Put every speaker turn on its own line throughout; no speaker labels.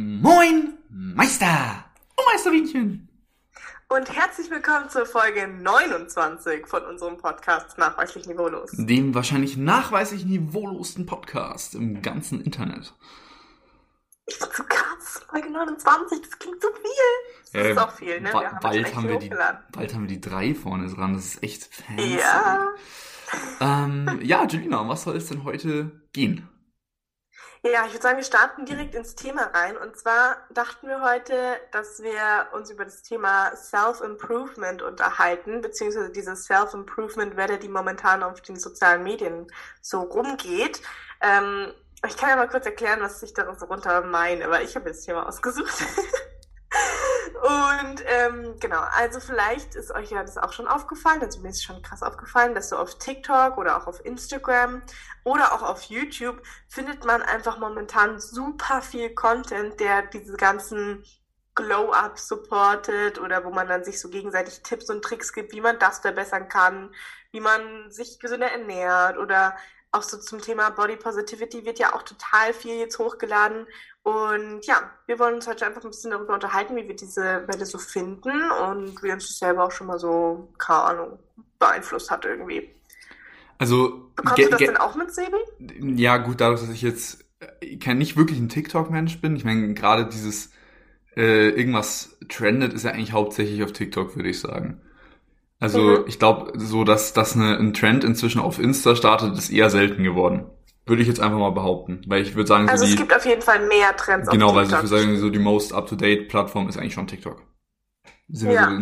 Moin, Meister und Meisterinchen.
Und herzlich willkommen zur Folge 29 von unserem Podcast Nachweislich Niveaulos.
Dem wahrscheinlich nachweislich niveaulosten Podcast im ganzen Internet.
Ich bin so krass, Folge 29, das klingt so viel. Das
Äh,
ist auch viel, ne? Wir haben
bald, haben wir die, bald haben wir die drei vorne dran. Das ist echt fancy.
Ja.
Ähm, ja, Julina, um was soll es denn heute gehen?
Ja, ich würde sagen, wir starten direkt ins Thema rein. Und zwar dachten wir heute, dass wir uns über das Thema Self-Improvement unterhalten, beziehungsweise dieses Self-Improvement-Welle, die momentan auf den sozialen Medien so rumgeht. Ähm, ich kann ja mal kurz erklären, was ich darunter meine, weil ich habe das Thema ausgesucht. Und ähm, genau, also vielleicht ist euch ja das auch schon aufgefallen, also mir ist schon krass aufgefallen, dass so auf TikTok oder auch auf Instagram oder auch auf YouTube findet man einfach momentan super viel Content, der diese ganzen Glow-Ups supportet oder wo man dann sich so gegenseitig Tipps und Tricks gibt, wie man das verbessern kann, wie man sich gesünder ernährt oder auch so zum Thema Body Positivity wird ja auch total viel jetzt hochgeladen. Und ja, wir wollen uns heute einfach ein bisschen darüber unterhalten, wie wir diese Welle so finden und wie uns das selber auch schon mal so, keine Ahnung, beeinflusst hat irgendwie.
Also,
Bekommst du das denn auch mit, Sebi?
ja, gut, dadurch, dass ich jetzt äh, kein, nicht wirklich ein TikTok-Mensch bin. Ich meine, gerade dieses äh, irgendwas trendet, ist ja eigentlich hauptsächlich auf TikTok, würde ich sagen. Also
Mhm.
ich glaube, so dass, dass eine, ein Trend inzwischen auf Insta startet, ist eher selten geworden. Würde ich jetzt einfach mal behaupten. Weil ich würde sagen, so
Also
die,
es gibt auf jeden Fall mehr Trends
genau,
auf
weil ich würde sagen, so die most up-to-date Plattform ist eigentlich schon TikTok. Wir
Ja.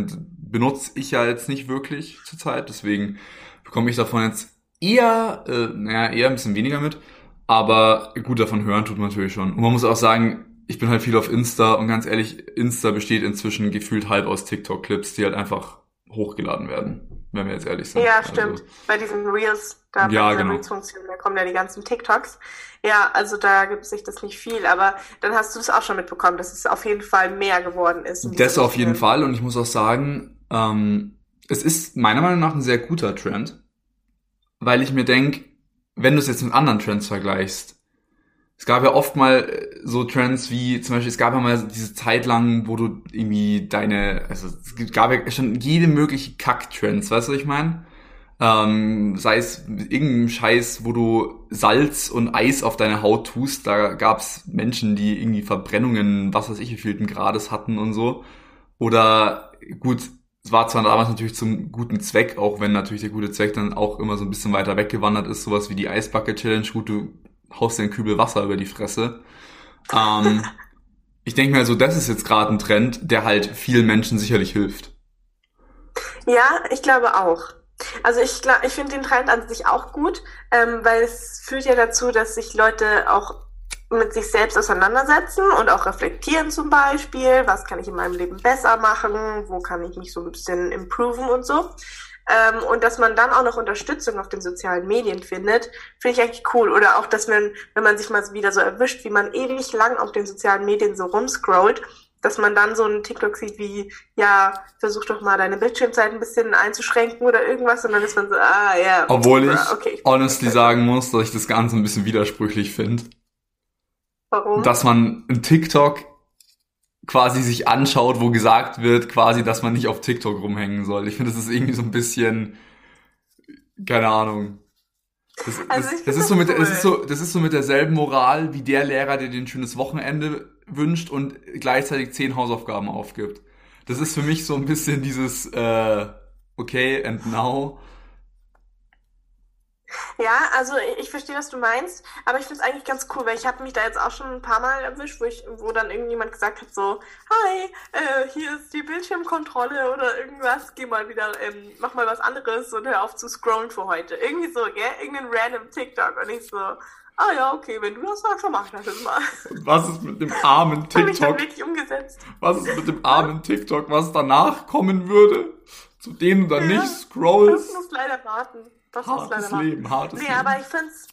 benutze ich ja jetzt nicht wirklich zurzeit, deswegen bekomme ich davon jetzt eher, äh, naja, eher ein bisschen weniger mit. Aber gut, davon hören tut man natürlich schon. Und man muss auch sagen, ich bin halt viel auf Insta und ganz ehrlich, Insta besteht inzwischen gefühlt halb aus TikTok-Clips, die halt einfach hochgeladen werden, wenn wir jetzt ehrlich sind.
Ja,
Also,
stimmt. Bei diesen Reels, da
Ja, genau.
Reels-Funktion, da kommen ja die ganzen TikToks. Ja, also da gibt sich das nicht viel, aber dann hast du das auch schon mitbekommen, dass es auf jeden Fall mehr geworden ist.
Das auf jeden. Fall und ich muss auch sagen, ähm, es ist meiner Meinung nach ein sehr guter Trend, weil ich mir denk, wenn du es jetzt mit anderen Trends vergleichst, es gab ja oft mal äh, so Trends wie, zum Beispiel, es gab ja mal diese Zeit lang, wo du irgendwie deine, also es gab ja schon jede mögliche Kack-Trends, weißt du, was ich meine? Ähm, sei es irgendein Scheiß, wo du Salz und Eis auf deine Haut tust, da gab's Menschen, die irgendwie Verbrennungen, was weiß ich, wie vielten Grades hatten und so. Oder gut, es war zwar damals natürlich zum guten Zweck, auch wenn natürlich der gute Zweck dann auch immer so ein bisschen weiter weggewandert ist, sowas wie die Eisbucket Challenge, gut, du haust dir einen Kübel Wasser über die Fresse. Ähm, ich denke mir also, das ist jetzt gerade ein Trend, der halt vielen Menschen sicherlich hilft.
Ja, ich glaube auch. Also ich glaube, ich finde den Trend an sich auch gut, ähm, weil es führt ja dazu, dass sich Leute auch mit sich selbst auseinandersetzen und auch reflektieren zum Beispiel, was kann ich in meinem Leben besser machen, wo kann ich mich so ein bisschen improven und so. Ähm, und dass man dann auch noch Unterstützung auf den sozialen Medien findet, finde ich eigentlich cool. Oder auch, dass man, wenn man sich mal wieder so erwischt, wie man ewig lang auf den sozialen Medien so rumscrollt, dass man dann so einen TikTok sieht wie, ja, versuch doch mal deine Bildschirmzeit ein bisschen einzuschränken oder irgendwas und dann ist man so, ah, ja.
Obwohl ich
okay, ich-
honestly sagen muss, dass ich das Ganze ein bisschen widersprüchlich finde.
Warum?
Dass man in TikTok quasi sich anschaut, wo gesagt wird, quasi, dass man nicht auf TikTok rumhängen soll. Ich finde, das ist irgendwie so ein bisschen, keine Ahnung. Das,
Also
das, das ist so mit,
cool.
das ist so, das ist so mit derselben Moral wie der Lehrer, der dir ein schönes Wochenende wünscht und gleichzeitig zehn Hausaufgaben aufgibt. Das ist für mich so ein bisschen dieses, äh, okay, and now.
Ja, also ich, verstehe, was du meinst, aber ich finde es eigentlich ganz cool, weil ich habe mich da jetzt auch schon ein paar Mal erwischt, wo ich, wo dann irgendjemand gesagt hat so, hi, äh, hier ist die Bildschirmkontrolle oder irgendwas, geh mal wieder, ähm, mach mal was anderes und hör auf zu scrollen für heute. Irgendwie so, gell? Irgendein random TikTok und ich so, ah ja, okay, wenn du das sagst, dann mach ich das jetzt mal.
Was ist mit dem armen
Habe ich dann
TikTok?
wirklich umgesetzt.
Was ist mit dem armen TikTok, was danach kommen würde? Zu dem du dann
Ja,
nicht
Das
scrollst?
muss leider warten. Das
Hartes
leider warten.
Leben, hartes
Nee,
Leben.
aber ich find's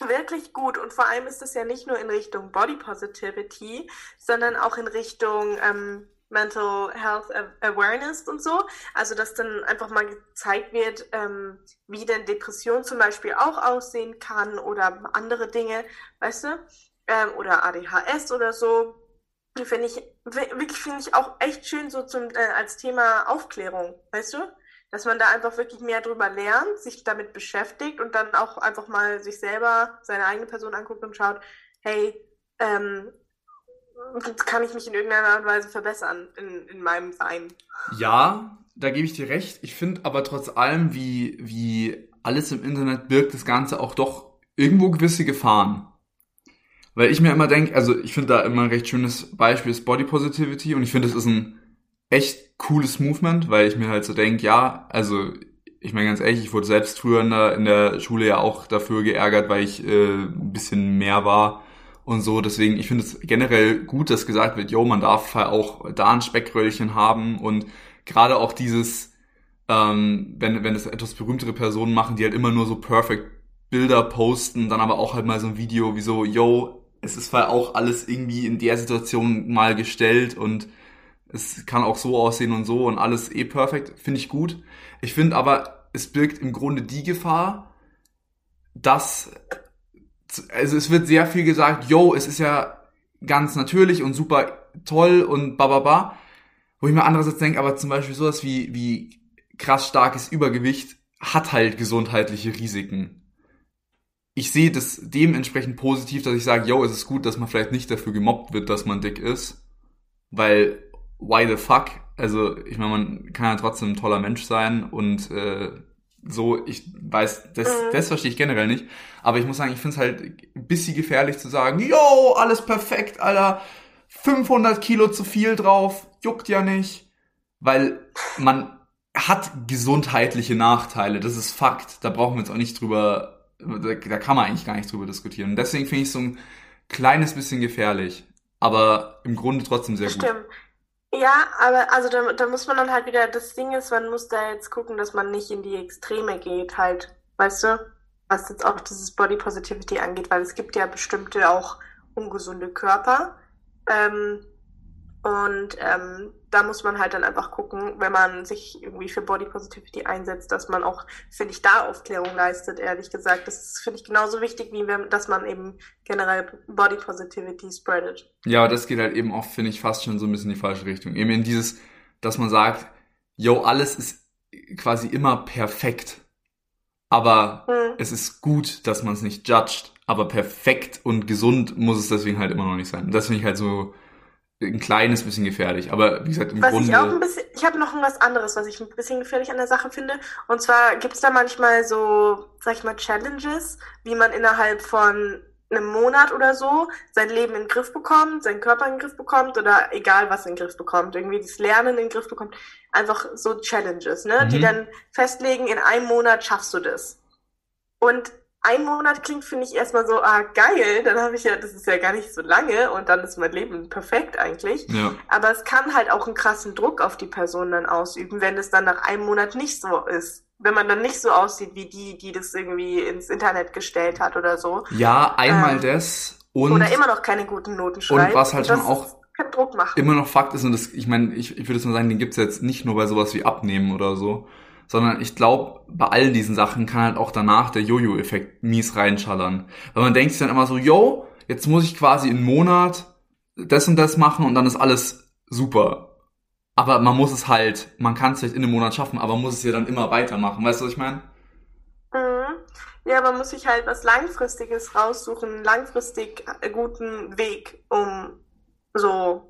wirklich gut und vor allem ist es ja nicht nur in Richtung Body Positivity, sondern auch in Richtung ähm, Mental Health Awareness und so. Also, dass dann einfach mal gezeigt wird, ähm, wie denn Depression zum Beispiel auch aussehen kann oder andere Dinge, weißt du? Ähm, oder ADHS oder so. finde ich, wirklich finde ich auch echt schön so zum, äh, als Thema Aufklärung, weißt du? Dass man da einfach wirklich mehr drüber lernt, sich damit beschäftigt und dann auch einfach mal sich selber, seine eigene Person anguckt und schaut, hey, ähm, kann ich mich in irgendeiner Art und Weise verbessern in, in meinem Sein?
Ja, da gebe ich dir recht. Ich finde aber trotz allem, wie, wie alles im Internet birgt das Ganze auch doch irgendwo gewisse Gefahren. Weil ich mir immer denke, also ich finde da immer ein recht schönes Beispiel ist Body Positivity und ich finde, es ist ein echt cooles Movement, weil ich mir halt so denke, ja, also ich meine ganz ehrlich, ich wurde selbst früher in der, in der Schule ja auch dafür geärgert, weil ich äh, ein bisschen mehr war und so. Deswegen, ich finde es generell gut, dass gesagt wird, yo, man darf halt auch da ein Speckröllchen haben und gerade auch dieses, ähm, wenn, wenn es etwas berühmtere Personen machen, die halt immer nur so perfect Bilder posten, dann aber auch halt mal so ein Video wie so, yo, es ist halt auch alles irgendwie in der Situation mal gestellt und es kann auch so aussehen und so und alles eh perfekt, finde ich gut. Ich finde aber, es birgt im Grunde die Gefahr, dass, also es wird sehr viel gesagt, yo, es ist ja ganz natürlich und super toll und bababa, wo ich mir andererseits denke, aber zum Beispiel sowas wie, wie krass starkes Übergewicht hat halt gesundheitliche Risiken ich sehe das dementsprechend positiv, dass ich sage, yo, es ist gut, dass man vielleicht nicht dafür gemobbt wird, dass man dick ist. Weil, why the fuck? Also, ich meine, man kann ja trotzdem ein toller Mensch sein und äh, so, ich weiß, das, mhm. das verstehe ich generell nicht. Aber ich muss sagen, ich finde es halt ein bisschen gefährlich zu sagen, yo, alles perfekt, Alter, 500 Kilo zu viel drauf, juckt ja nicht. Weil man hat gesundheitliche Nachteile, das ist Fakt. Da brauchen wir jetzt auch nicht drüber da, da kann man eigentlich gar nicht drüber diskutieren. Und deswegen finde ich es so ein kleines bisschen gefährlich, aber im Grunde trotzdem sehr
Stimmt. gut. Ja, aber also da, da muss man dann halt wieder, das Ding ist, man muss da jetzt gucken, dass man nicht in die Extreme geht, halt, weißt du, was jetzt auch dieses Body Positivity angeht, weil es gibt ja bestimmte auch ungesunde Körper. Ähm, und ähm, da muss man halt dann einfach gucken, wenn man sich irgendwie für Body Positivity einsetzt, dass man auch, finde ich, da Aufklärung leistet, ehrlich gesagt. Das finde ich genauso wichtig, wie wenn, dass man eben generell Body Positivity spreadet.
Ja, aber das geht halt eben auch, finde ich, fast schon so ein bisschen in die falsche Richtung. Eben in dieses, dass man sagt, yo, alles ist quasi immer perfekt. Aber hm. es ist gut, dass man es nicht judgt. Aber perfekt und gesund muss es deswegen halt immer noch nicht sein. Das finde ich halt so ein kleines bisschen gefährlich. Aber wie gesagt, im
was
Grunde.
Ich, auch ein bisschen, ich habe noch was anderes, was ich ein bisschen gefährlich an der Sache finde. Und zwar gibt es da manchmal so, sag ich mal, Challenges, wie man innerhalb von einem Monat oder so sein Leben in den Griff bekommt, seinen Körper in den Griff bekommt oder egal was in den Griff bekommt, irgendwie das Lernen in den Griff bekommt. Einfach so Challenges, ne? Mhm. Die dann festlegen, in einem Monat schaffst du das. Und ein Monat klingt, finde ich, erstmal so, ah, geil, dann habe ich ja, das ist ja gar nicht so lange und dann ist mein Leben perfekt eigentlich. Ja. Aber es kann halt auch einen krassen Druck auf die Person dann ausüben, wenn es dann nach einem Monat nicht so ist. Wenn man dann nicht so aussieht wie die, die das irgendwie ins Internet gestellt hat oder so.
Ja, einmal ähm, das und.
Oder immer noch keine guten Noten schreibt.
Und was halt schon auch immer noch Fakt ist, und das, ich meine, ich, ich würde jetzt mal sagen, den gibt's jetzt nicht nur bei sowas wie Abnehmen oder so, sondern ich glaube, bei all diesen Sachen kann halt auch danach der Jojo-Effekt mies reinschallern. Weil man denkt sich dann immer so, yo, jetzt muss ich quasi einen Monat das und das machen und dann ist alles super. Aber man muss es halt, man kann es vielleicht in einem Monat schaffen, aber man muss es ja dann immer weitermachen. Weißt du, was ich meine?
Mhm. Ja, man muss sich halt was Langfristiges raussuchen, langfristig guten Weg, um so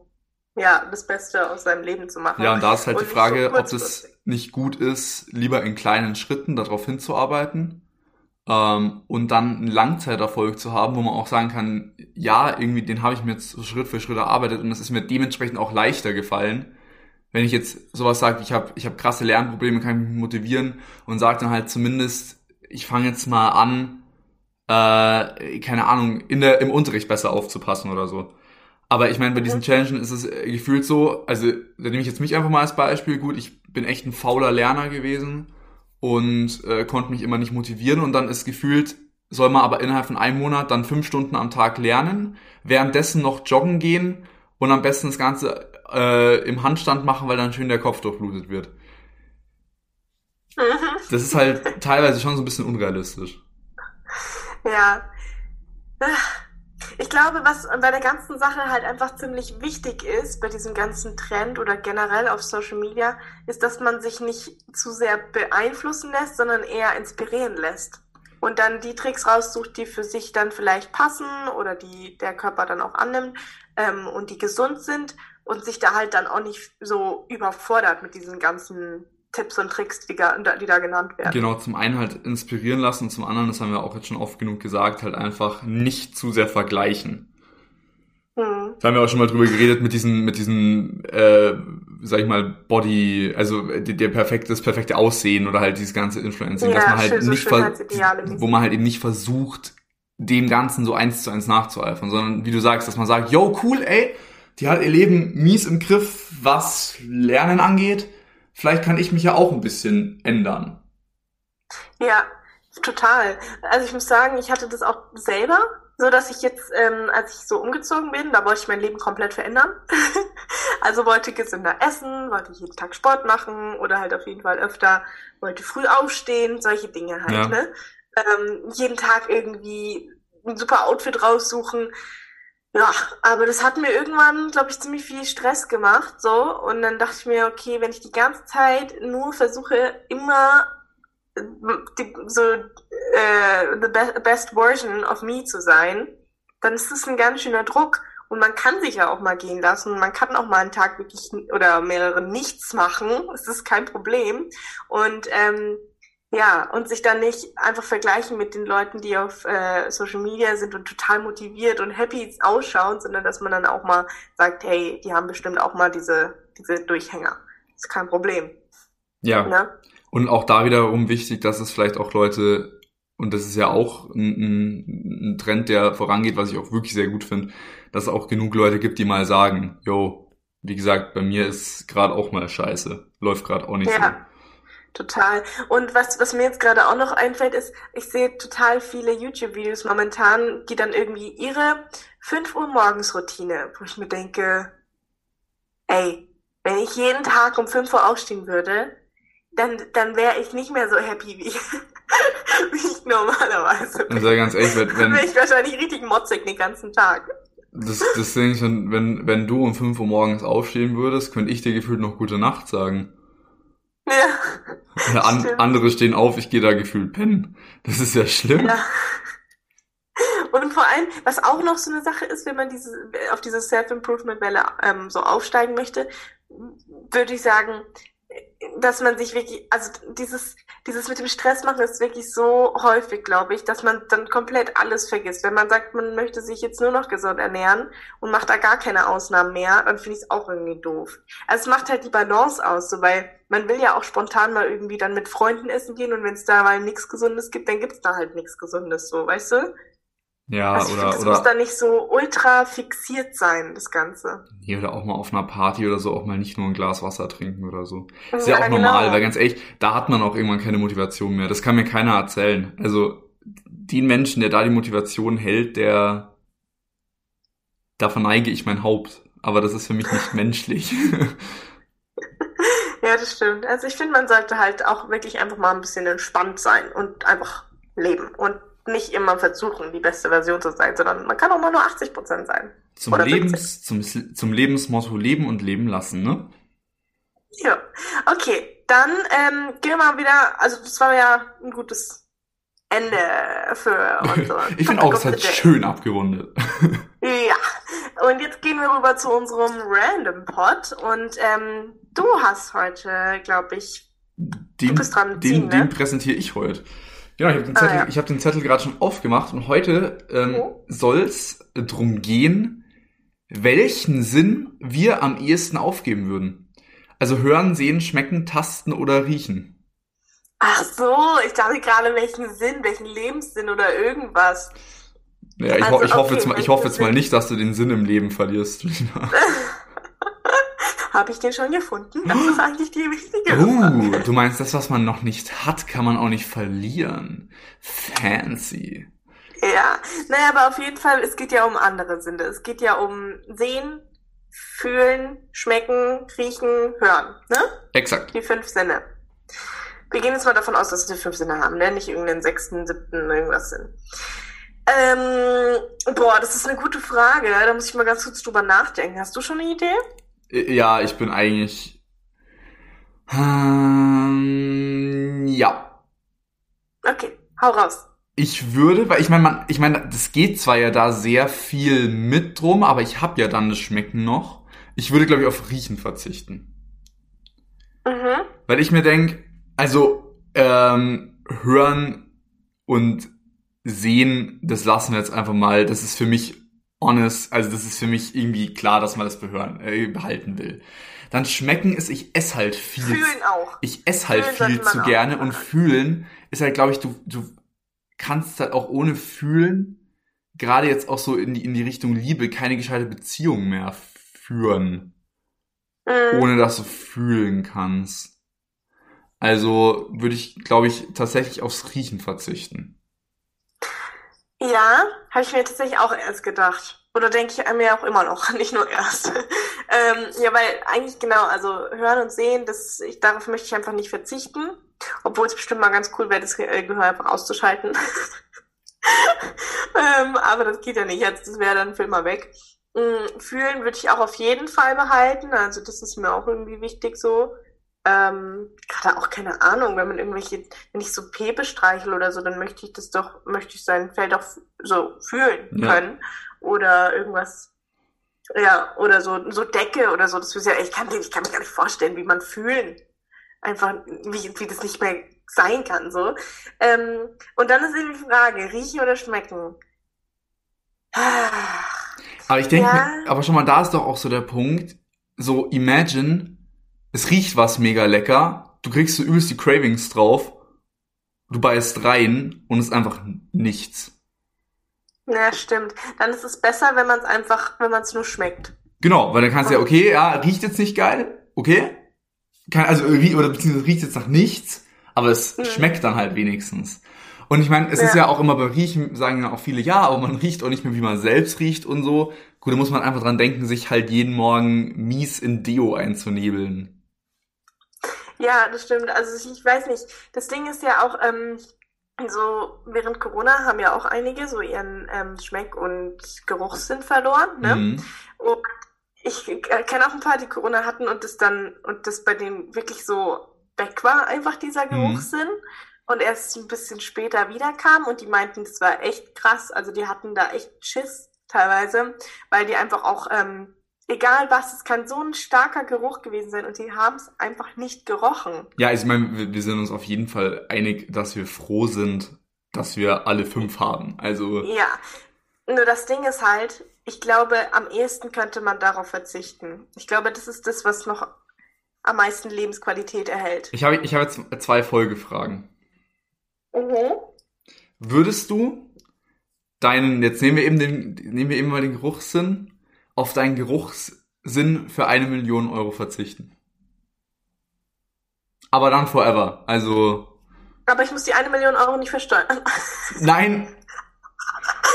ja, das Beste aus seinem Leben zu machen.
Ja, und da ist halt und die Frage, so ob das nicht gut ist, lieber in kleinen Schritten darauf hinzuarbeiten ähm, und dann einen Langzeiterfolg zu haben, wo man auch sagen kann, ja, irgendwie den habe ich mir jetzt Schritt für Schritt erarbeitet und es ist mir dementsprechend auch leichter gefallen. Wenn ich jetzt sowas sage, ich habe ich hab krasse Lernprobleme, kann ich mich motivieren und sage dann halt zumindest, ich fange jetzt mal an, äh, keine Ahnung, in der, im Unterricht besser aufzupassen oder so. Aber ich meine, bei diesen Challenges ist es äh, gefühlt so, also da nehme ich jetzt mich einfach mal als Beispiel. Gut, ich bin echt ein fauler Lerner gewesen und äh, konnte mich immer nicht motivieren und dann ist gefühlt, soll man aber innerhalb von einem Monat dann fünf Stunden am Tag lernen, währenddessen noch joggen gehen und am besten das Ganze äh, im Handstand machen, weil dann schön der Kopf durchblutet wird. Mhm. Das ist halt teilweise schon so ein bisschen unrealistisch.
Ja Ich glaube, was bei der ganzen Sache halt einfach ziemlich wichtig ist, bei diesem ganzen Trend oder generell auf Social Media, ist, dass man sich nicht zu sehr beeinflussen lässt, sondern eher inspirieren lässt. Und dann die Tricks raussucht, die für sich dann vielleicht passen oder die der Körper dann auch annimmt ähm, und die gesund sind und sich da halt dann auch nicht so überfordert mit diesen ganzen Tipps und Tricks, die, die da genannt werden.
Genau, zum einen halt inspirieren lassen und zum anderen, das haben wir auch jetzt schon oft genug gesagt, halt einfach nicht zu sehr vergleichen. Hm. Da haben wir auch schon mal drüber geredet mit diesen, mit diesen, äh, sag ich mal, Body, also der, der perfekte, das perfekte Aussehen oder halt dieses ganze Influencing, ja, dass man halt so nicht, wo man halt eben nicht versucht, dem Ganzen so eins zu eins nachzueifern, sondern wie du sagst, dass man sagt, yo, cool, ey, die hat ihr Leben mies im Griff, was Lernen angeht vielleicht kann ich mich ja auch ein bisschen ändern.
Ja, total. Also ich muss sagen, ich hatte das auch selber, so dass ich jetzt, ähm, als ich so umgezogen bin, da wollte ich mein Leben komplett verändern. also wollte gesünder essen, wollte jeden Tag Sport machen oder halt auf jeden Fall öfter, wollte früh aufstehen, solche Dinge halt, ja. ne? Ähm, jeden Tag irgendwie ein super Outfit raussuchen. Ja, aber das hat mir irgendwann, glaube ich, ziemlich viel Stress gemacht, so. Und dann dachte ich mir, okay, wenn ich die ganze Zeit nur versuche, immer die, so äh, the be best version of me zu sein, dann ist das ein ganz schöner Druck. Und man kann sich ja auch mal gehen lassen. Man kann auch mal einen Tag wirklich oder mehrere nichts machen. Das ist kein Problem. Und ähm, ja, und sich dann nicht einfach vergleichen mit den Leuten, die auf äh, Social Media sind und total motiviert und happy ausschauen, sondern dass man dann auch mal sagt, hey, die haben bestimmt auch mal diese, diese Durchhänger. ist kein Problem.
Ja. Ne? Und auch da wiederum wichtig, dass es vielleicht auch Leute, und das ist ja auch ein, ein Trend, der vorangeht, was ich auch wirklich sehr gut finde, dass es auch genug Leute gibt, die mal sagen, yo, wie gesagt, bei mir ist gerade auch mal scheiße. Läuft gerade auch nicht ja. so.
Total. Und was, was mir jetzt gerade auch noch einfällt, ist, ich sehe total viele YouTube-Videos momentan, die dann irgendwie ihre 5 Uhr morgens Routine, wo ich mir denke, ey, wenn ich jeden Tag um 5 Uhr aufstehen würde, dann, dann wäre ich nicht mehr so happy wie, wie ich normalerweise
bin. Also ganz ehrlich, wenn, wenn
dann wäre ich wahrscheinlich richtig motzig den ganzen Tag.
Das, das Ding ist, wenn, wenn du um 5 Uhr morgens aufstehen würdest, könnte ich dir gefühlt noch gute Nacht sagen.
Ja.
ja an, andere stehen auf, ich gehe da gefühlt pennen. Das ist ja schlimm. Ja.
Und vor allem, was auch noch so eine Sache ist, wenn man diese, auf diese Self-Improvement-Welle ähm, so aufsteigen möchte, würde ich sagen, dass man sich wirklich, also dieses, dieses mit dem Stress machen ist wirklich so häufig, glaube ich, dass man dann komplett alles vergisst. Wenn man sagt, man möchte sich jetzt nur noch gesund ernähren und macht da gar keine Ausnahmen mehr, dann finde ich es auch irgendwie doof. Also es macht halt die Balance aus, so weil man will ja auch spontan mal irgendwie dann mit Freunden essen gehen und wenn es da mal nichts Gesundes gibt, dann gibt es da halt nichts Gesundes, so, weißt du?
Ja, also oder, oder.
muss da nicht so ultra fixiert sein, das Ganze.
Nee, oder auch mal auf einer Party oder so auch mal nicht nur ein Glas Wasser trinken oder so. Ist ja, ja auch genau. normal, weil ganz ehrlich, da hat man auch irgendwann keine Motivation mehr. Das kann mir keiner erzählen. Also, den Menschen, der da die Motivation hält, der, da verneige ich mein Haupt. Aber das ist für mich nicht menschlich.
ja, das stimmt. Also ich finde, man sollte halt auch wirklich einfach mal ein bisschen entspannt sein und einfach leben. Und nicht immer versuchen, die beste Version zu sein, sondern man kann auch mal nur 80 Prozent sein.
Zum, Lebens, zum, zum Lebensmotto leben und leben lassen, ne?
Ja, okay. Dann ähm, gehen wir mal wieder, also das war ja ein gutes Ende für unsere
Ich finde auch, es hat schön abgerundet.
ja, und jetzt gehen wir rüber zu unserem Random Pod und ähm, du hast heute, glaube ich,
den, du bist dran. Den, ziehen, ne? den präsentiere ich heute. Genau, ich habe den Zettel, ah, ja. ich hab den Zettel gerade schon aufgemacht und heute ähm, oh. soll es drum gehen, welchen Sinn wir am ehesten aufgeben würden. Also hören, sehen, schmecken, tasten oder riechen.
Ach so, ich dachte gerade welchen Sinn, welchen Lebenssinn oder irgendwas.
Ja, ich, also, ho ich okay, hoffe jetzt mal, ich hoffe jetzt mal nicht, dass du den Sinn im Leben verlierst.
Habe ich den schon gefunden? Das ist eigentlich die wichtige
Oh, du meinst, das, was man noch nicht hat, kann man auch nicht verlieren. Fancy.
Ja, naja, aber auf jeden Fall, es geht ja um andere Sinne. Es geht ja um Sehen, Fühlen, Schmecken, Riechen, Hören, ne?
Exakt.
Die fünf Sinne. Wir gehen jetzt mal davon aus, dass wir fünf Sinne haben, ne? Nicht irgendeinen sechsten, siebten, irgendwas Sinn. Ähm, boah, das ist eine gute Frage. Da muss ich mal ganz kurz drüber nachdenken. Hast du schon eine Idee?
Ja, ich bin eigentlich. Ähm, ja.
Okay, hau raus.
Ich würde, weil ich meine, man, ich meine, das geht zwar ja da sehr viel mit drum, aber ich habe ja dann das Schmecken noch. Ich würde, glaube ich, auf Riechen verzichten.
Mhm.
Weil ich mir denk, also ähm, hören und sehen, das lassen wir jetzt einfach mal. Das ist für mich honest, also das ist für mich irgendwie klar, dass man das behören, äh, behalten will. Dann schmecken ist, ich esse halt viel.
Fühlen auch.
Ich esse halt
Fühlen
viel zu gerne und fühlen ist halt, glaube ich, du, du kannst halt auch ohne fühlen, gerade jetzt auch so in die, in die Richtung Liebe, keine gescheite Beziehung mehr führen,
Mhm.
ohne dass du fühlen kannst. Also würde ich, glaube ich, tatsächlich aufs Riechen verzichten.
Ja, habe ich mir tatsächlich auch erst gedacht. Oder denke ich mir auch immer noch, nicht nur erst. ähm, ja, weil eigentlich genau, also hören und sehen, das, ich, darauf möchte ich einfach nicht verzichten. Obwohl es bestimmt mal ganz cool wäre, das äh, Gehör einfach auszuschalten. ähm, aber das geht ja nicht jetzt, das wäre dann für immer weg. Mm, Fühlen würde ich auch auf jeden Fall behalten, also das ist mir auch irgendwie wichtig so. Ähm, gerade auch keine Ahnung, wenn man irgendwelche, wenn ich so Pepe streichel oder so, dann möchte ich das doch, möchte ich sein Feld auch so fühlen
Ja.
können. Oder irgendwas, ja, oder so, so Decke oder so. Das ist ja, ich kann, ich kann mir gar nicht vorstellen, wie man fühlen. Einfach, wie, wie das nicht mehr sein kann, so. Ähm, und dann ist eben die Frage, riechen oder schmecken?
Aber ich denke,
Ja.
aber schon mal, da ist doch auch so der Punkt, so imagine, es riecht was mega lecker, du kriegst so übelst die Cravings drauf, du beißt rein und es ist einfach nichts.
Ja, stimmt. Dann ist es besser, wenn man es einfach, wenn man es nur schmeckt.
Genau, weil dann kannst du ja, okay, ja, riecht jetzt nicht geil, okay, kann, also oder beziehungsweise riecht jetzt nach nichts, aber es
Mhm.
schmeckt dann halt wenigstens. Und ich meine, es ist
Ja.
ja auch immer bei Riechen, sagen ja auch viele, ja, aber man riecht auch nicht mehr, wie man selbst riecht und so. Gut, da muss man einfach dran denken, sich halt jeden Morgen mies in Deo einzunebeln.
Ja, das stimmt. Also ich, weiß nicht. Das Ding ist ja auch, ähm, so während Corona haben ja auch einige so ihren ähm, Schmeck- und Geruchssinn verloren, ne?
Mhm.
Und ich äh, kenne auch ein paar, die Corona hatten und das dann, und das bei denen wirklich so weg war, einfach dieser
Mhm.
Geruchssinn. Und erst ein bisschen später wiederkam und die meinten, das war echt krass. Also die hatten da echt Schiss teilweise, weil die einfach auch, ähm, egal was, es kann so ein starker Geruch gewesen sein und die haben es einfach nicht gerochen.
Ja, ich meine, wir, wir sind uns auf jeden Fall einig, dass wir froh sind, dass wir alle fünf haben. Also,
Ja, nur das Ding ist halt, ich glaube, am ehesten könnte man darauf verzichten. Ich glaube, das ist das, was noch am meisten Lebensqualität erhält.
ich habe ich habe jetzt zwei Folgefragen.
Mhm.
Würdest du deinen, jetzt nehmen wir eben den, nehmen wir eben mal den Geruchssinn, auf deinen Geruchssinn für eine Million Euro verzichten? Aber dann forever. Also,
Aber ich muss die eine Million Euro nicht versteuern.
nein.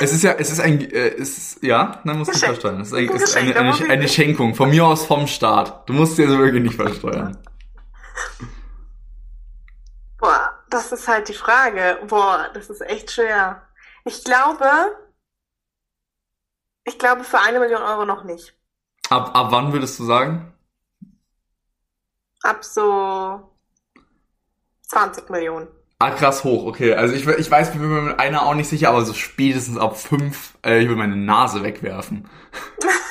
Es ist ja, es ist ein, äh, es ist, ja, dann musst du
Geschenk.
versteuern. Es ist, ein, es ist eine, eine, eine. Schenkung. Von mir aus vom Staat. Du musst dir also wirklich nicht versteuern.
Boah, das ist halt die Frage. Boah, das ist echt schwer. Ich glaube, ich glaube für eine Million Euro noch nicht.
Ab, ab wann würdest du sagen?
Ab so 20 Millionen.
Ah, krass hoch, okay. Also ich, ich weiß, ich bin mir mit einer auch nicht sicher, aber so spätestens ab fünf, äh, ich will meine Nase wegwerfen.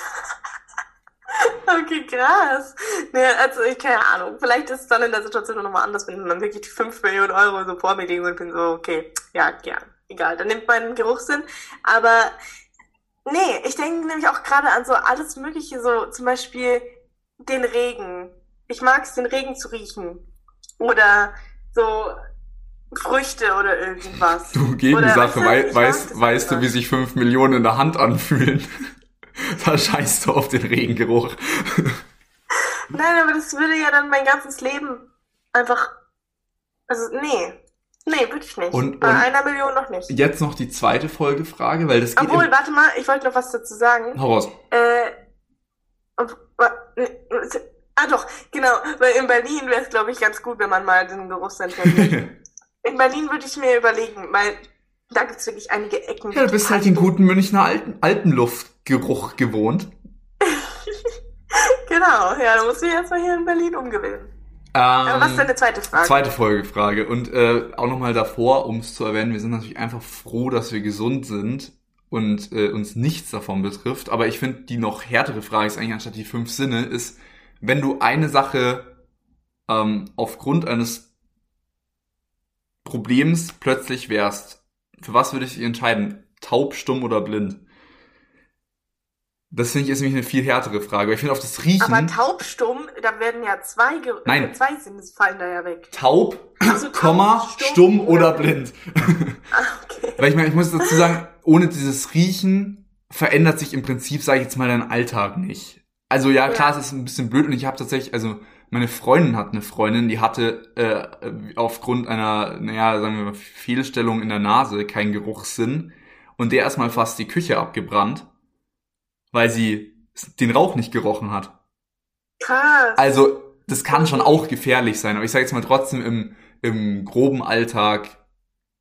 Okay, krass. Nee, also ich keine Ahnung. Vielleicht ist es dann in der Situation nochmal anders, wenn man wirklich die 5 Millionen Euro so vor mir liegen und bin so, okay, ja, gern. Egal, dann nimmt man Geruchssinn. Aber nee, ich denke nämlich auch gerade an so alles Mögliche, so zum Beispiel den Regen. Ich mag es, den Regen zu riechen. Oder so Früchte oder irgendwas.
Du Gegensache,
Oder,
wei
weißt
weißt, weißt du, wie sich fünf Millionen in der Hand anfühlen? da scheißt du auf den Regengeruch.
Nein, aber das würde ja dann mein ganzes Leben einfach. Also, nee. Nee, würde ich nicht.
Und-
Bei
und-
einer Million noch nicht.
Jetzt noch die zweite Folgefrage, weil das geht
Obwohl, warte mal, ich wollte noch was dazu sagen.
Hau raus.
Äh, ob, ne, ah doch, genau, weil in Berlin wäre es, glaube ich, ganz gut, wenn man mal den Geruchssinn verliert. In Berlin würde ich mir überlegen, weil Da gibt's wirklich einige Ecken.
Ja, du bist halt den guten Münchner Alten, Alpenluftgeruch gewohnt.
genau, ja, da musst du erstmal hier in Berlin umgewöhnen.
Ähm,
Aber was ist deine zweite Frage?
Zweite Folgefrage. Und äh, auch nochmal davor, um es zu erwähnen, wir sind natürlich einfach froh, dass wir gesund sind und äh, uns nichts davon betrifft. Aber ich finde, die noch härtere Frage ist eigentlich anstatt die fünf Sinne, ist, wenn du eine Sache ähm, aufgrund eines Problems plötzlich wärst, für was würdest du dich entscheiden? Taub, stumm oder blind? Das finde ich ist nämlich eine viel härtere Frage. Weil ich finde auf das Riechen.
Aber taubstumm, da werden ja zwei, Ge
Nein.
zwei Sinnesfallen da ja weg.
taub,
Also taub,
Komma,
stumm
stumm oder
oder
blind.
Ah, okay.
Weil ich meine, ich muss dazu sagen, ohne dieses Riechen verändert sich im Prinzip, sage ich jetzt mal, dein Alltag nicht. Also ja, klar,
Ja.
es ist ein bisschen blöd und ich habe tatsächlich, also meine Freundin hat eine Freundin, die hatte äh, aufgrund einer, naja, sagen wir mal, Fehlstellung in der Nase keinen Geruchssinn und der erstmal fast die Küche abgebrannt, weil sie den Rauch nicht gerochen hat.
Krass.
Also, das kann schon auch gefährlich sein, aber ich sage jetzt mal trotzdem im, im groben Alltag.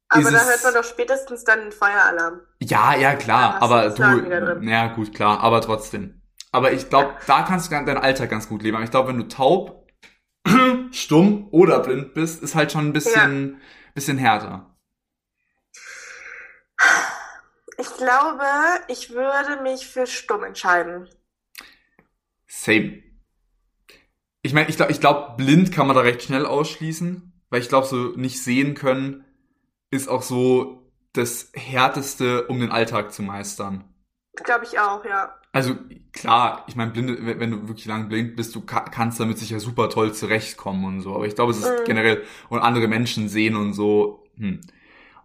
Aber da hört man doch spätestens dann den Feueralarm.
Ja, ja, klar, aber du, ja gut, klar, aber trotzdem. Aber ich glaube, da kannst du deinen Alltag ganz gut leben. Aber ich glaube, wenn du taub, stumm oder blind bist, ist halt schon ein bisschen, bisschen härter.
Ich glaube, ich würde mich für stumm entscheiden.
Same. Ich meine, ich glaube, ich glaub, blind kann man da recht schnell ausschließen, weil ich glaube, so nicht sehen können ist auch so das härteste, um den Alltag zu meistern.
Glaube ich auch, ja.
Also klar, ich meine, blinde, wenn du wirklich lang blind bist, du ka kannst damit sicher super toll zurechtkommen und so. Aber ich glaube, es ist
Mhm.
generell und andere Menschen sehen und so. Hm.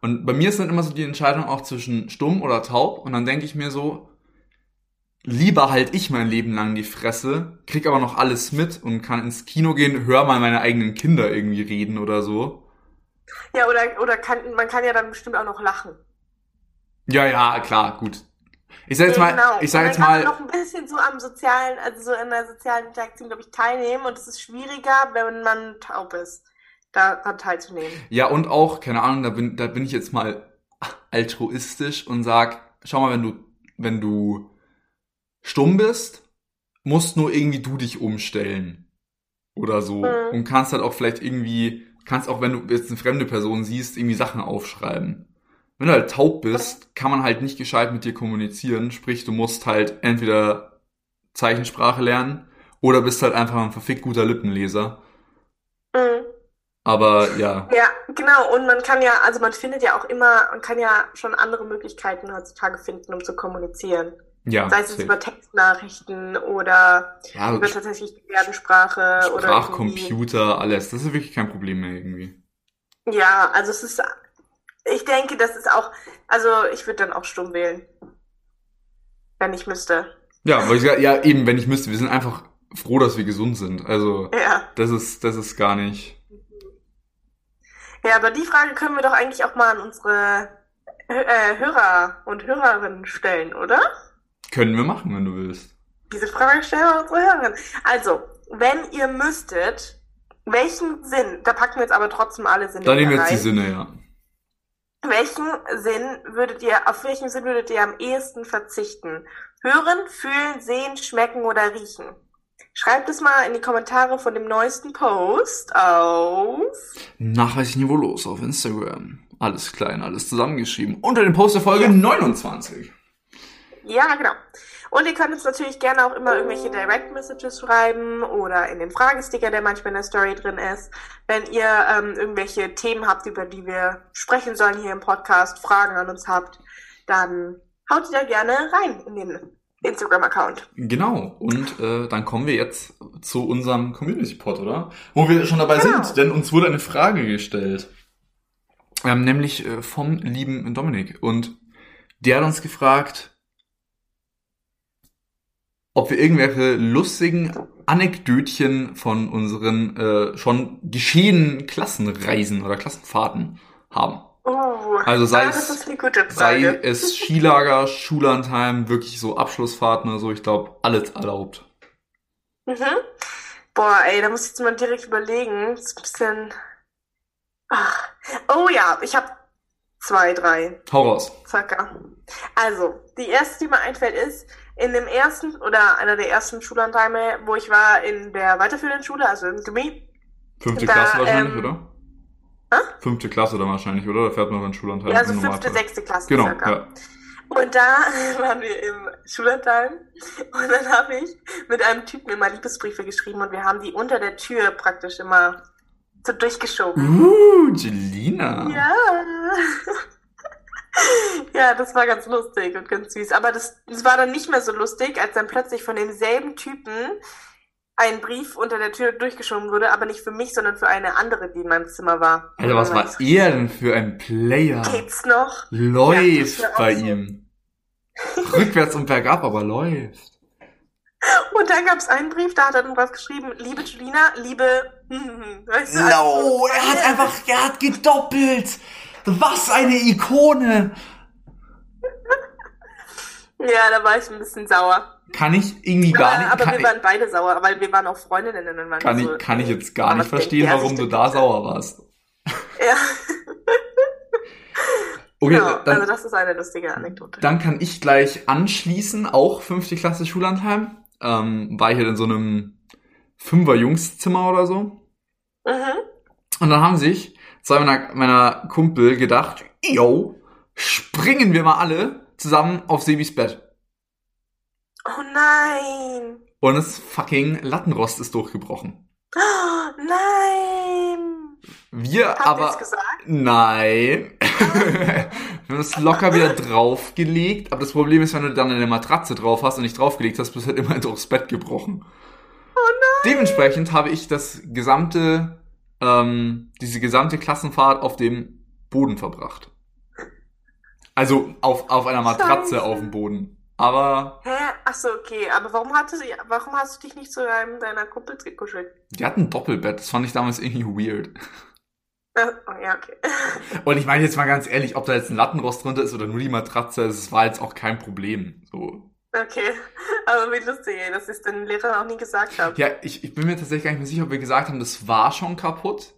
Und bei mir ist dann immer so die Entscheidung auch zwischen stumm oder taub. Und dann denke ich mir so, lieber halt ich mein Leben lang die Fresse, krieg aber noch alles mit und kann ins Kino gehen, hör mal meine eigenen Kinder irgendwie reden oder so.
Ja, oder, oder kann, man kann ja dann bestimmt auch noch lachen.
Ja, ja, klar, gut. Ich sag jetzt mal,
Genau.
ich sag jetzt mal,
noch ein bisschen so am sozialen, also so in der sozialen Interaktion, glaube ich, teilnehmen. Und es ist schwieriger, wenn man taub ist, daran teilzunehmen.
Ja, und auch, keine Ahnung, da bin, da bin ich jetzt mal altruistisch und sag, schau mal, wenn du, wenn du stumm bist, musst nur irgendwie du dich umstellen. Oder so.
Mhm.
Und kannst halt auch vielleicht irgendwie, kannst auch, wenn du jetzt eine fremde Person siehst, irgendwie Sachen aufschreiben. Wenn du halt taub bist, kann man halt nicht gescheit mit dir kommunizieren. Sprich, du musst halt entweder Zeichensprache lernen oder bist halt einfach ein verfickt guter Lippenleser. Aber ja,
Ja, genau. Und man kann ja, also man findet ja auch immer, man kann ja schon andere Möglichkeiten heutzutage finden, um zu kommunizieren.
ja.
Sei es
safe.
über Textnachrichten oder
ja,
über tatsächlich Gebärdensprache oder irgendwie.
Sprachcomputer, alles. Das ist wirklich kein Problem mehr irgendwie.
Ja, also es ist, ich denke, das ist auch, also ich würde dann auch stumm wählen. Wenn ich müsste.
Ja, weil ich ja, eben, wenn ich müsste, wir sind einfach froh, dass wir gesund sind. Also,
Ja.
das ist, das ist gar nicht.
Ja, aber die Frage können wir doch eigentlich auch mal an unsere äh, Hörer und Hörerinnen stellen, oder?
Können wir machen, wenn du willst.
Diese Frage stellen wir unsere Hörerinnen. Also, wenn ihr müsstet, welchen Sinn, da packen wir jetzt aber trotzdem alle Sinne
Dann nehmen wir jetzt die. Sinne, ja.
Welchen Sinn würdet ihr, auf welchen Sinn würdet ihr am ehesten verzichten? Hören, fühlen, sehen, schmecken oder riechen? Schreibt es mal in die Kommentare von dem neuesten Post auf.
Nachweislich niveaulos auf Instagram. Alles klein, alles zusammengeschrieben. Unter dem Post der Folge
Ja.
29.
Ja, genau. Und ihr könnt uns natürlich gerne auch immer irgendwelche Direct Messages schreiben oder in den Fragesticker, der manchmal in der Story drin ist. Wenn ihr ähm, irgendwelche Themen habt, über die wir sprechen sollen hier im Podcast, Fragen an uns habt, dann haut die da gerne rein in den Instagram-Account.
Genau. Und äh, dann kommen wir jetzt zu unserem Community-Pod, oder? Wo wir schon dabei
Genau.
sind, denn uns wurde eine Frage gestellt. Ähm, nämlich äh, vom lieben Dominik. Und der hat uns gefragt, ob wir irgendwelche lustigen Anekdötchen von unseren äh, schon geschehenen Klassenreisen oder Klassenfahrten haben.
Oh,
Also sei
ah,
es-
das ist eine gute
Sei es Skilager, Schullandheim, wirklich so Abschlussfahrten oder so, ich glaube, alles erlaubt.
Mhm. Boah, ey, da muss ich jetzt mal direkt überlegen. Das ist ein bisschen. Ach. Oh ja, ich habe zwei, drei.
Hau raus.
Circa. Also, die erste, die mir einfällt, ist, in dem ersten oder einer der ersten Schullandheime, wo ich war in der weiterführenden Schule, also im Gimmi.
Fünfte
Da,
Klasse wahrscheinlich,
ähm,
oder?
Hä?
Fünfte Klasse dann wahrscheinlich, oder? Da fährt man dann Schullandheim.
Ja, also fünfte, sechste Klasse
Genau,
circa.
ja.
Und da waren wir im Schullandheim und dann habe ich mit einem Typen immer Liebesbriefe geschrieben und wir haben die unter der Tür praktisch immer so durchgeschoben.
Uh, Jelina.
Ja. Ja, das war ganz lustig und ganz süß. Aber das, das war dann nicht mehr so lustig, als dann plötzlich von demselben Typen ein Brief unter der Tür durchgeschoben wurde, aber nicht für mich, sondern für eine andere, die in meinem Zimmer war.
Alter, was war er denn für ein Player?
Geht's noch?
Läuft
Ja,
bei ihm. Rückwärts und bergab, aber läuft.
Und dann gab es einen Brief, da hat er drauf geschrieben, liebe Julina, liebe... Weißt du,
No,
also-
er hat einfach, er hat gedoppelt. Was eine Ikone.
Ja, da war ich ein bisschen sauer.
Kann ich irgendwie gar
aber
nicht,
aber
kann,
wir
ich,
waren beide sauer, weil wir waren auch Freundinnen. Und waren
kann,
so,
ich, kann ich jetzt gar nicht
denkt
verstehen,
der
warum du da
bitte?
sauer warst.
Ja,
Okay,
genau.
dann,
also das ist eine lustige Anekdote.
dann kann ich gleich anschließen, auch fünfte Klasse Schullandheim. Ähm, war ich halt in so einem Fünfer-Jungszimmer oder so.
Mhm.
Und dann haben sich zwei meiner, meiner Kumpel gedacht, yo, springen wir mal alle zusammen auf Sebis Bett.
Oh nein!
Und das fucking Lattenrost ist durchgebrochen.
Oh, nein!
Wir
Habt
aber...
es gesagt?
Nein. wir haben es locker wieder draufgelegt, aber das Problem ist, wenn du dann eine Matratze drauf hast und nicht draufgelegt hast, bist du halt immer durchs Bett gebrochen.
Oh nein!
Dementsprechend habe ich das gesamte, ähm, diese gesamte Klassenfahrt auf dem Boden verbracht. Also auf, auf einer Matratze
Scheiße.
auf dem Boden. Aber
Hä? Achso, okay. Aber warum, hatte sie, warum hast du dich nicht zu einem deiner Kumpels gekuschelt?
die hatten ein Doppelbett, das fand ich damals irgendwie weird.
Äh, Oh, ja, okay.
Und ich meine jetzt mal ganz ehrlich, ob da jetzt ein Lattenrost drunter ist oder nur die Matratze, es war jetzt auch kein Problem. So.
Okay. Aber wie lustig, ey, dass ich es den Lehrern auch nie gesagt habe.
Ja, ich, ich bin mir tatsächlich gar nicht mehr sicher, ob wir gesagt haben, das war schon kaputt.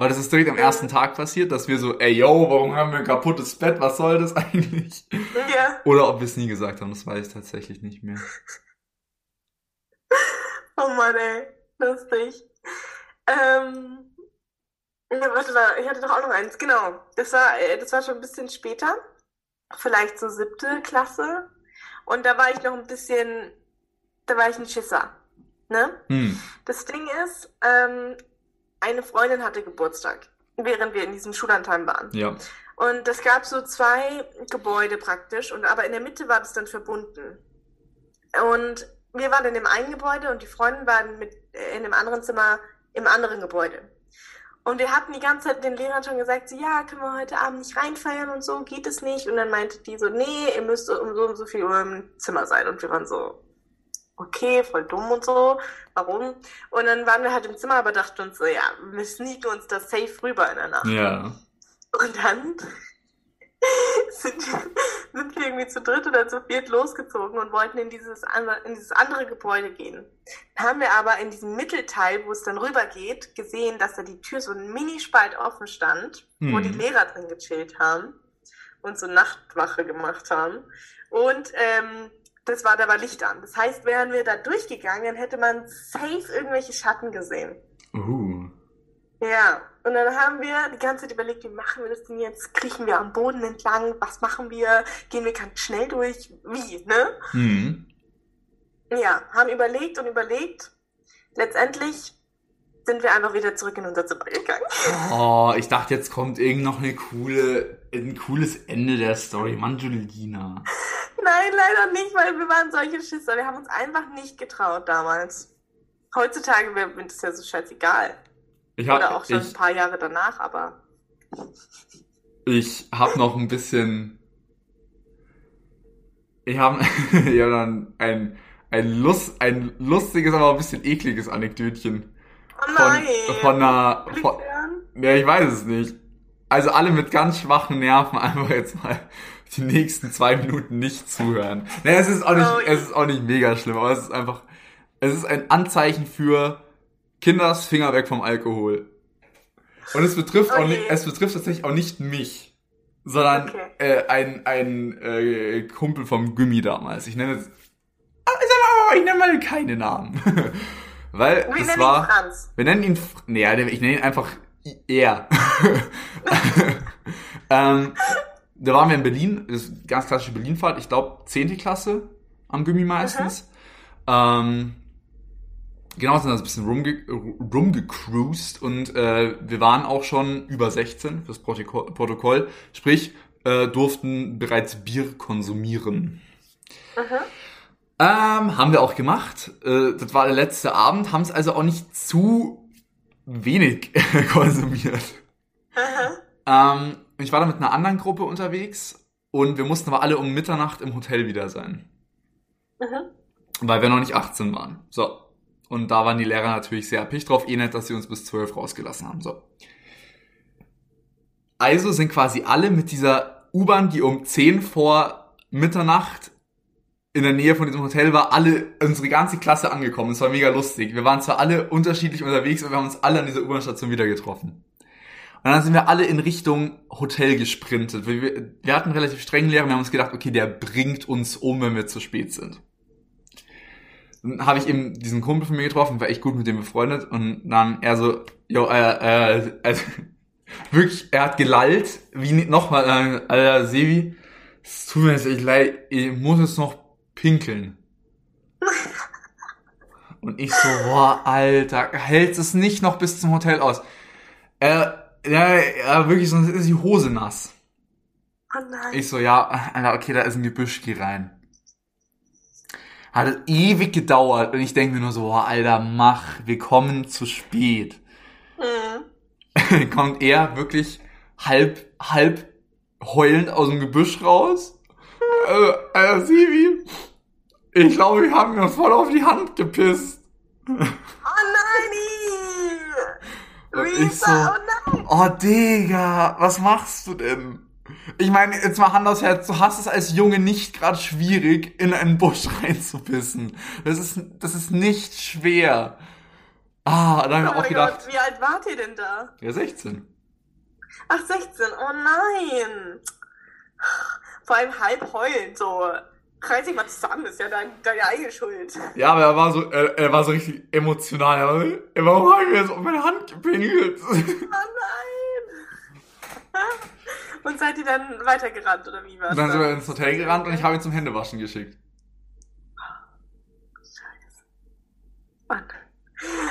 Weil das ist direkt am ersten Tag passiert, dass wir so, ey yo, warum haben wir ein kaputtes Bett? Was soll das eigentlich?
Ja.
Oder ob wir es nie gesagt haben, das weiß ich tatsächlich nicht mehr.
Oh Mann, ey. Lustig. Ähm. Ja, warte mal, ich hatte doch auch noch eins. Genau. Das war, äh, das war schon ein bisschen später. Vielleicht so siebte Klasse. Und da war ich noch ein bisschen, da war ich ein Schisser. Ne?
Hm.
Das Ding ist, ähm, eine Freundin hatte Geburtstag, während wir in diesem Schullandheim waren.
Ja.
Und es gab so zwei Gebäude praktisch, und aber in der Mitte war das dann verbunden. Und wir waren in dem einen Gebäude und die Freundin waren mit, äh, in dem anderen Zimmer im anderen Gebäude. Und wir hatten die ganze Zeit den Lehrern schon gesagt, so, ja, können wir heute Abend nicht reinfeiern und so, geht es nicht. Und dann meinte die so, nee, ihr müsst um so und so viel Uhr im Zimmer sein. Und wir waren so, okay, voll dumm und so, warum? Und dann waren wir halt im Zimmer, aber dachten uns so, ja, wir sneaken uns da safe rüber in der Nacht.
Ja.
Und dann sind, sind wir irgendwie zu dritt oder zu viert losgezogen und wollten in dieses, andere, in dieses andere Gebäude gehen. Dann haben wir aber in diesem Mittelteil, wo es dann rüber geht, gesehen, dass da die Tür so ein Minispalt offen stand, wo
Hm.
die Lehrer drin gechillt haben und so Nachtwache gemacht haben. Und ähm, das war, da war Licht an. Das heißt, wären wir da durchgegangen, dann hätte man safe irgendwelche Schatten gesehen.
Uh.
Ja, und dann haben wir die ganze Zeit überlegt, wie machen wir das denn jetzt? Kriechen wir am Boden entlang? Was machen wir? Gehen wir ganz schnell durch? Wie, ne?
Hm.
Ja, haben überlegt und überlegt. Letztendlich sind wir einfach wieder zurück in unser Zimmer gegangen.
Oh, ich dachte, jetzt kommt irgend noch eine coole, ein cooles Ende der Story. Mann, Julina.
Nein, leider nicht, weil wir waren solche Schisser. Wir haben uns einfach nicht getraut damals. Heutzutage wäre mir das ja so scheißegal.
Ich
Oder
hab,
auch schon ein
ich,
paar Jahre danach, aber
ich hab noch ein bisschen, ich hab, ich hab dann ein, ein, Lust, ein lustiges, aber ein bisschen ekliges Anekdötchen.
oh
Von,
nein.
von einer, von, ja, ich weiß es nicht. Also alle mit ganz schwachen Nerven einfach jetzt mal die nächsten zwei Minuten nicht zuhören. Naja, es ist auch nicht,
Oh,
es ist auch nicht mega schlimm, aber es ist einfach, es ist ein Anzeichen für Kinders Finger weg vom Alkohol. Und es betrifft auch
Oh je.
nicht, es betrifft tatsächlich auch nicht mich. sondern
Okay.
äh, ein, ein äh, Kumpel vom Gummi damals. Ich nenne jetzt, Ah, ich mal, ich nenne mal keine Namen. Weil
Wir nennen
war,
ihn Franz.
wir nennen ihn, nee, ich nenne ihn einfach er. ähm, da waren wir in Berlin, das ist eine ganz klassische Berlinfahrt, ich glaube 10. Klasse am Gummi meistens. Ähm, genau, sind da so ein bisschen rumge rumgecruised und äh, wir waren auch schon über 16 fürs Protokoll, Protokoll sprich äh, durften bereits Bier konsumieren. Ähm, haben wir auch gemacht. Äh, das war der letzte Abend, haben es also auch nicht zu wenig konsumiert. Ähm, ich war da mit einer anderen Gruppe unterwegs und wir mussten aber alle um Mitternacht im Hotel wieder sein.
Mhm.
Weil wir noch nicht 18 waren. So. Und da waren die Lehrer natürlich sehr erpicht drauf, eh nicht, dass sie uns bis 12 rausgelassen haben. So. Also sind quasi alle mit dieser U-Bahn, die um 10 vor Mitternacht in der Nähe von diesem Hotel war, alle, unsere ganze Klasse angekommen. Es war mega lustig. Wir waren zwar alle unterschiedlich unterwegs, aber wir haben uns alle an dieser U-Bahn-Station wieder getroffen. Und dann sind wir alle in Richtung Hotel gesprintet. Wir, wir, hatten relativ strengen Lehrer, wir haben uns gedacht, okay, der bringt uns um, wenn wir zu spät sind. Dann habe ich eben diesen Kumpel von mir getroffen, war echt gut mit dem befreundet und dann er so, jo, äh, äh, also, wirklich, er hat gelallt, wie nochmal, äh, Alter, Sevi, es tut mir jetzt echt leid, ich muss jetzt noch pinkeln. Und ich so, boah, Alter, hältst es nicht noch bis zum Hotel aus. Er, ja, ja, wirklich, sonst ist die Hose nass.
Oh nein.
Ich so, ja, Alter, okay, da ist ein Gebüsch, geh rein. Hat es ewig gedauert und ich denke mir nur so, boah, Alter, mach, wir kommen zu spät.
Mhm.
Kommt er wirklich halb, halb heulend aus dem Gebüsch raus. Äh, äh, Sivi, ich glaube, wir haben mir voll auf die Hand gepisst.
Oh nein!
Und ich
Lisa,
so-
oh nein!
Oh, Digga, was machst du denn? Ich meine, jetzt mal Hand aufs Herz, du hast es als Junge nicht gerade schwierig, in einen Busch reinzubissen. Das ist, das ist nicht schwer. Ah, da haben wir
Oh
auch gedacht,
Gott, wie alt wart ihr denn da?
ja, 16.
Ach, 16. Oh nein! Vor allem halb heulend, so. Reiß dich mal zusammen, ist ja dein, deine eigene Schuld.
Ja, aber er war so, er, er war so richtig emotional. Er war so, "Ey, warum habe ich mir jetzt auf meine Hand gepinkelt?
Oh nein! Und seid ihr dann weitergerannt, oder wie war's?
Und dann sind wir ins Hotel gerannt und ich habe ihn zum Händewaschen geschickt.
Mann.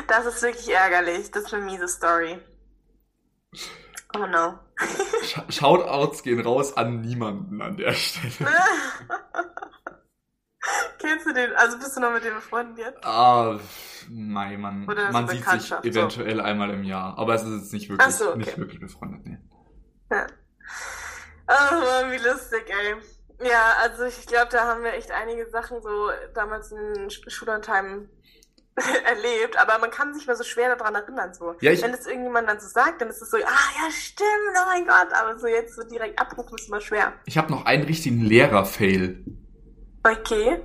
Das ist wirklich ärgerlich. Das ist eine miese Story. Oh no.
Sh Shoutouts gehen raus an niemanden an der Stelle.
Kennst du den? Also bist du noch mit dem befreundet jetzt?
Ah, nein, man, man sieht sich
Bekanntschaft, so.
eventuell einmal im Jahr. Aber es ist jetzt nicht wirklich,
so, okay.
nicht wirklich befreundet. Nee.
Ja. Oh wie lustig, ey. Ja, also ich glaube, da haben wir echt einige Sachen so damals in Schullandheim erlebt, aber man kann sich mal so schwer daran erinnern. So.
Ja,
Wenn das irgendjemand dann so sagt, dann ist es so, ah ja, stimmt, oh mein Gott, aber so jetzt so direkt abrufen ist immer schwer.
Ich habe noch einen richtigen Lehrer-Fail.
Okay.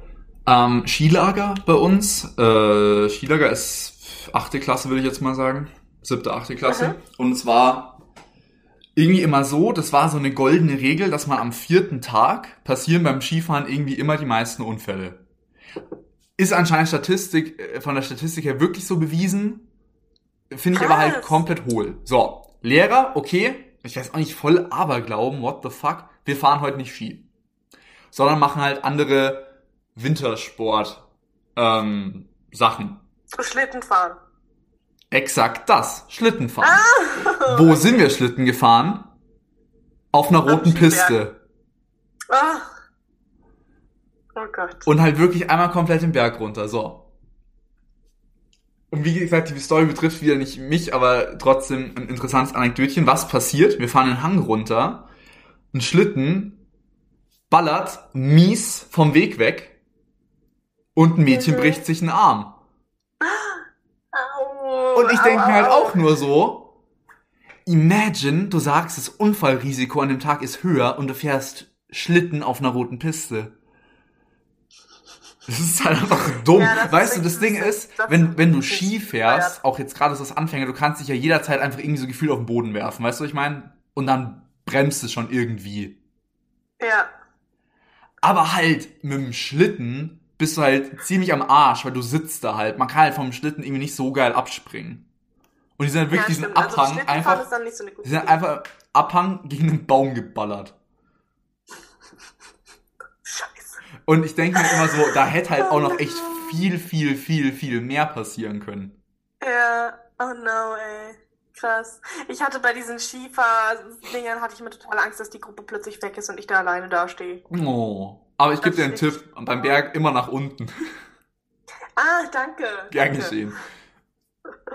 Ähm, Skilager bei uns. Äh, Skilager ist achte Klasse, würde ich jetzt mal sagen. Siebte, achte Klasse.
Mhm.
Und es war irgendwie immer so, das war so eine goldene Regel, dass man am vierten Tag passieren beim Skifahren irgendwie immer die meisten Unfälle. Ist anscheinend Statistik, äh, von der Statistik her wirklich so bewiesen. Finde ich aber halt komplett hohl. So, Lehrer, okay. Ich weiß auch nicht, voll Aberglauben, what the fuck. Wir fahren heute nicht Ski. Sondern machen halt andere Wintersport ähm, Sachen.
Schlitten fahren.
Exakt das. Schlitten fahren. Wo sind wir Schlitten gefahren? Auf einer roten. Piste.
Ah. Oh Gott.
Und halt wirklich einmal komplett den Berg runter. So. Und wie gesagt, die Story betrifft wieder nicht mich, aber trotzdem ein interessantes Anekdötchen. Was passiert? Wir fahren den Hang runter. Ein Schlitten ballert mies vom Weg weg. Und ein Mädchen
Mhm.
bricht sich einen Arm.
Au,
Und ich denke mir halt
au.
auch nur so, imagine, du sagst, das Unfallrisiko an dem Tag ist höher und du fährst Schlitten auf einer roten Piste. Das ist halt einfach dumm.
Ja,
weißt du, das Ding ist,
das
wenn, wenn du Ski fährst, auch jetzt gerade als Anfänger, du kannst dich ja jederzeit einfach irgendwie so gefühlt auf den Boden werfen. Weißt du, ich meine? Und dann bremst es schon irgendwie.
Ja.
Aber halt mit dem Schlitten bist du halt ziemlich am Arsch, weil du sitzt da halt. Man kann halt vom Schlitten irgendwie nicht so geil abspringen. Und die sind halt wirklich
ja,
diesen.
Also
Abhang
Schlittenfahren
einfach,
so
die sind einfach Abhang gegen einen Baum geballert.
Scheiße.
Und ich denke mir immer so, da hätte halt auch noch echt viel, viel, viel, viel mehr passieren können.
Ja, oh no, ey. Krass. Ich hatte bei diesen Skifahr-Dingern hatte ich immer total Angst, dass die Gruppe plötzlich weg ist und ich da alleine dastehe.
Oh. Aber ich gebe dir einen
Das
Tipp, beim Berg immer nach unten.
Ah, danke.
Gern
danke.
geschehen.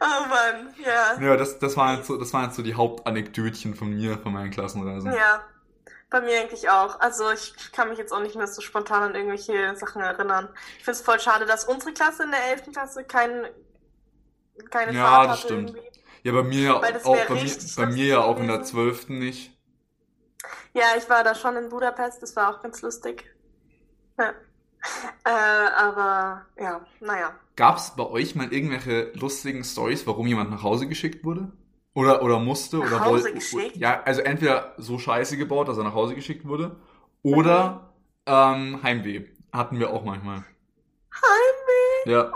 Oh Mann, ja.
Ja, das, das, waren jetzt so, das waren jetzt so die Hauptanekdötchen von mir, von meinen Klassenreisen.
Ja, bei mir eigentlich auch. Also ich kann mich jetzt auch nicht mehr so spontan an irgendwelche Sachen erinnern. Ich finde es voll schade, dass unsere Klasse in der 11. Klasse kein, keine
Ja,
Fahrt
das
hatte
stimmt.
irgendwie.
Ja, bei mir ja
das
auch, bei mir, bei mir ja auch in der
gewesen.
12. nicht.
Ja, ich war da schon in Budapest, das war auch ganz lustig. Ja. Äh, aber ja, naja.
Gab es bei euch mal irgendwelche lustigen Stories, warum jemand nach Hause geschickt wurde? Oder, oder musste?
Nach
oder
Hause
woll-
geschickt?
Ja, also entweder so scheiße gebaut, dass er nach Hause geschickt wurde, oder ähm, Heimweh. Hatten wir auch manchmal.
Heimweh!
Ja.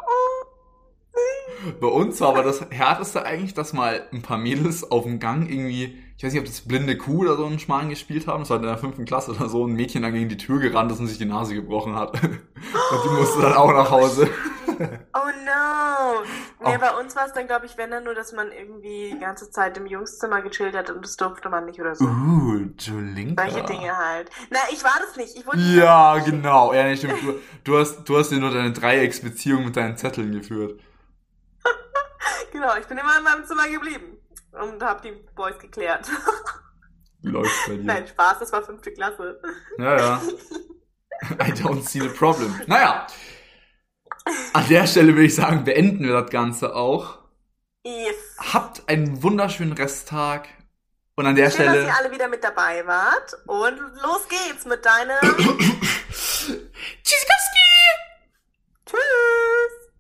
Bei uns war aber das Härteste eigentlich, dass mal ein paar Mädels auf dem Gang irgendwie, ich weiß nicht, ob das blinde Kuh oder so einen Schmarrn gespielt haben, das war in der fünften Klasse oder so, ein Mädchen dann gegen die Tür gerannt ist und sich die Nase gebrochen hat. Und die musste dann auch nach Hause.
Oh no! Nee,
Oh.
bei uns war es dann, glaube ich, wenn dann nur, dass man irgendwie die ganze Zeit im Jungszimmer gechillt hat und das durfte man nicht oder so.
Uh, Julinka.
Solche Dinge halt. Na, ich war das nicht. Ich wurde
Ja, genau. Ja, nee, stimmt. Du, du hast, du hast dir nur deine Dreiecksbeziehung mit deinen Zetteln geführt.
Genau, ich bin immer in meinem Zimmer geblieben und habe die Boys geklärt.
Läuft bei dir.
Nein, Spaß, das war fünfte Klasse.
Naja. I don't see the problem. Naja. An der Stelle würde ich sagen, beenden wir das Ganze auch.
Yes.
Habt einen wunderschönen Resttag. Und an der
Schön,
Stelle.
dass ihr alle wieder mit dabei wart. Und los geht's mit deinem. Tschüssikowski! Tschüss!